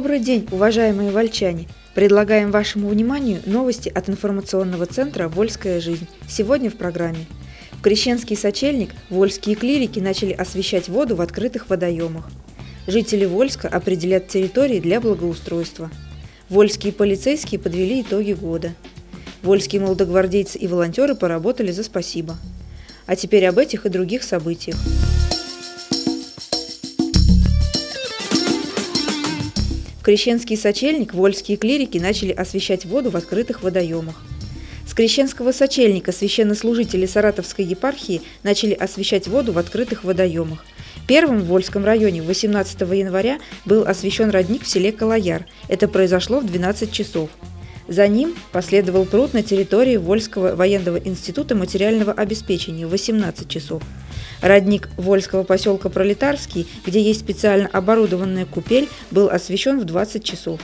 Добрый день, уважаемые вольчане! Предлагаем вашему вниманию новости от информационного центра «Вольская жизнь». Сегодня в программе. В Крещенский сочельник вольские клирики начали освещать воду в открытых водоемах. Жители Вольска определят территории для благоустройства. Вольские полицейские подвели итоги года. Вольские молодогвардейцы и волонтеры поработали за спасибо. А теперь об этих и других событиях. Крещенский сочельник вольские клирики начали освещать воду в открытых водоемах. С Крещенского сочельника священнослужители Саратовской епархии начали освещать воду в открытых водоемах. Первым в Вольском районе 18 января был освещен родник в селе Калаяр. Это произошло в 12 часов. За ним последовал пруд на территории Вольского военного института материального обеспечения в 18 часов. Родник Вольского поселка Пролетарский, где есть специально оборудованная купель, был освещен в 20 часов.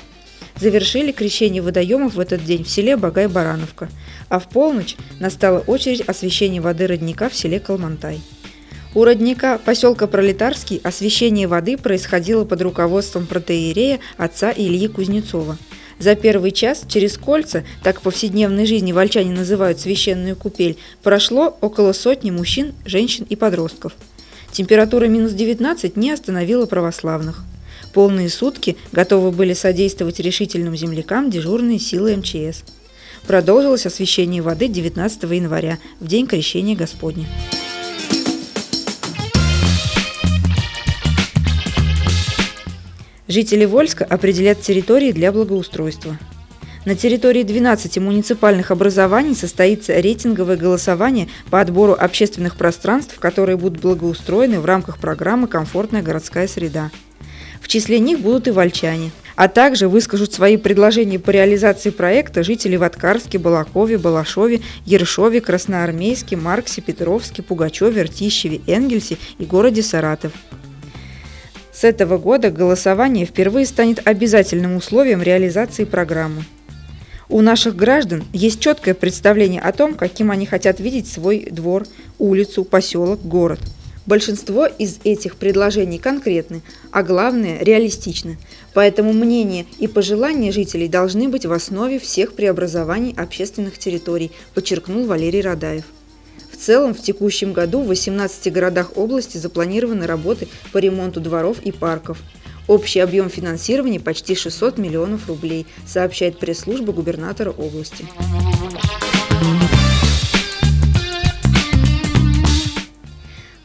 Завершили крещение водоемов в этот день в селе Багай-Барановка, а в полночь настала очередь освещения воды родника в селе Калмантай. У родника поселка Пролетарский освещение воды происходило под руководством протеерея отца Ильи Кузнецова – за первый час через кольца, так в повседневной жизни вольчане называют священную купель, прошло около сотни мужчин, женщин и подростков. Температура минус 19 не остановила православных. Полные сутки готовы были содействовать решительным землякам дежурные силы МЧС. Продолжилось освещение воды 19 января, в день Крещения Господня. Жители Вольска определят территории для благоустройства. На территории 12 муниципальных образований состоится рейтинговое голосование по отбору общественных пространств, которые будут благоустроены в рамках программы «Комфортная городская среда». В числе них будут и вольчане, а также выскажут свои предложения по реализации проекта жители в Откарске, Балакове, Балашове, Ершове, Красноармейске, Марксе, Петровске, Пугачеве, Ртищеве, Энгельсе и городе Саратов. С этого года голосование впервые станет обязательным условием реализации программы. У наших граждан есть четкое представление о том, каким они хотят видеть свой двор, улицу, поселок, город. Большинство из этих предложений конкретны, а главное – реалистичны. Поэтому мнения и пожелания жителей должны быть в основе всех преобразований общественных территорий, подчеркнул Валерий Радаев. Целом, в текущем году в 18 городах области запланированы работы по ремонту дворов и парков. Общий объем финансирования почти 600 миллионов рублей, сообщает пресс-служба губернатора области.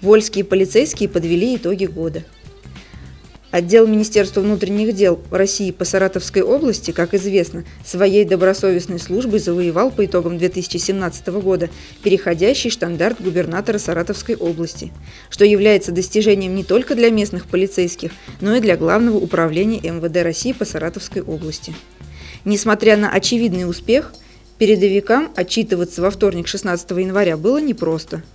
Вольские полицейские подвели итоги года. Отдел Министерства внутренних дел России по Саратовской области, как известно, своей добросовестной службой завоевал по итогам 2017 года переходящий штандарт губернатора Саратовской области, что является достижением не только для местных полицейских, но и для Главного управления МВД России по Саратовской области. Несмотря на очевидный успех, передовикам отчитываться во вторник 16 января было непросто –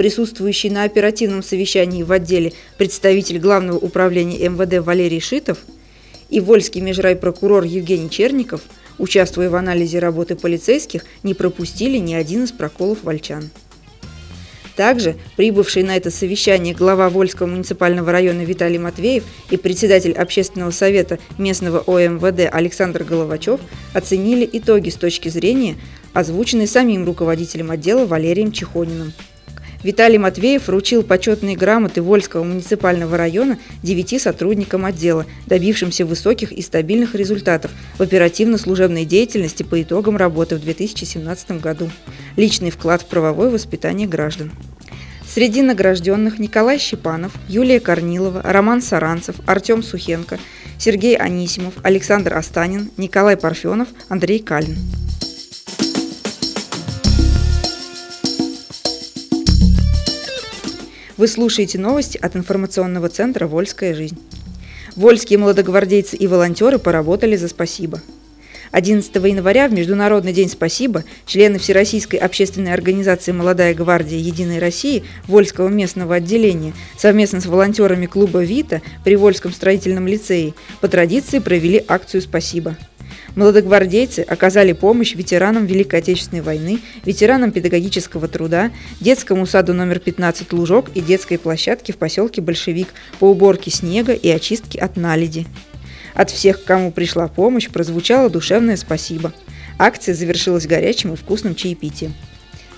присутствующий на оперативном совещании в отделе представитель Главного управления МВД Валерий Шитов и вольский межрайпрокурор Евгений Черников, участвуя в анализе работы полицейских, не пропустили ни один из проколов вольчан. Также прибывший на это совещание глава Вольского муниципального района Виталий Матвеев и председатель общественного совета местного ОМВД Александр Головачев оценили итоги с точки зрения, озвученной самим руководителем отдела Валерием Чехониным. Виталий Матвеев вручил почетные грамоты Вольского муниципального района девяти сотрудникам отдела, добившимся высоких и стабильных результатов в оперативно-служебной деятельности по итогам работы в 2017 году. Личный вклад в правовое воспитание граждан. Среди награжденных Николай Щепанов, Юлия Корнилова, Роман Саранцев, Артем Сухенко, Сергей Анисимов, Александр Останин, Николай Парфенов, Андрей Калин. Вы слушаете новости от информационного центра «Вольская жизнь». Вольские молодогвардейцы и волонтеры поработали за спасибо. 11 января в Международный день спасибо члены Всероссийской общественной организации «Молодая гвардия Единой России» Вольского местного отделения совместно с волонтерами клуба «Вита» при Вольском строительном лицее по традиции провели акцию «Спасибо». Молодогвардейцы оказали помощь ветеранам Великой Отечественной войны, ветеранам педагогического труда, детскому саду номер 15 «Лужок» и детской площадке в поселке Большевик по уборке снега и очистке от наледи. От всех, кому пришла помощь, прозвучало душевное спасибо. Акция завершилась горячим и вкусным чаепитием.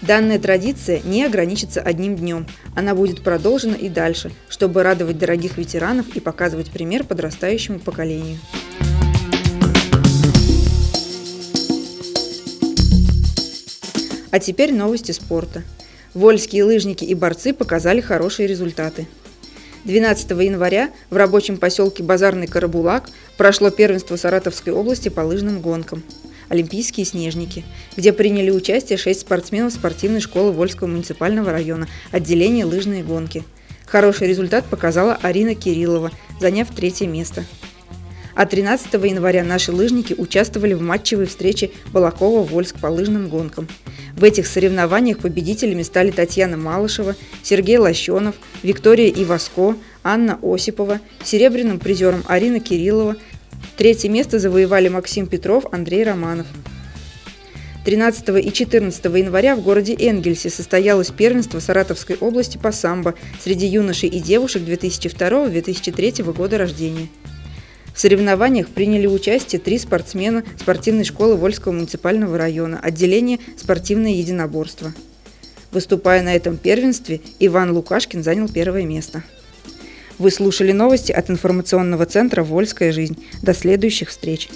Данная традиция не ограничится одним днем. Она будет продолжена и дальше, чтобы радовать дорогих ветеранов и показывать пример подрастающему поколению. А теперь новости спорта. Вольские лыжники и борцы показали хорошие результаты. 12 января в рабочем поселке Базарный Карабулак прошло первенство Саратовской области по лыжным гонкам «Олимпийские снежники», где приняли участие шесть спортсменов спортивной школы Вольского муниципального района, отделения лыжные гонки. Хороший результат показала Арина Кириллова, заняв третье место. А 13 января наши лыжники участвовали в матчевой встрече Балакова-Вольск по лыжным гонкам. В этих соревнованиях победителями стали Татьяна Малышева, Сергей Лощенов, Виктория Иваско, Анна Осипова, серебряным призером Арина Кириллова, Третье место завоевали Максим Петров, Андрей Романов. 13 и 14 января в городе Энгельсе состоялось первенство Саратовской области по самбо среди юношей и девушек 2002-2003 года рождения. В соревнованиях приняли участие три спортсмена спортивной школы Вольского муниципального района, отделение «Спортивное единоборство». Выступая на этом первенстве, Иван Лукашкин занял первое место. Вы слушали новости от информационного центра «Вольская жизнь». До следующих встреч!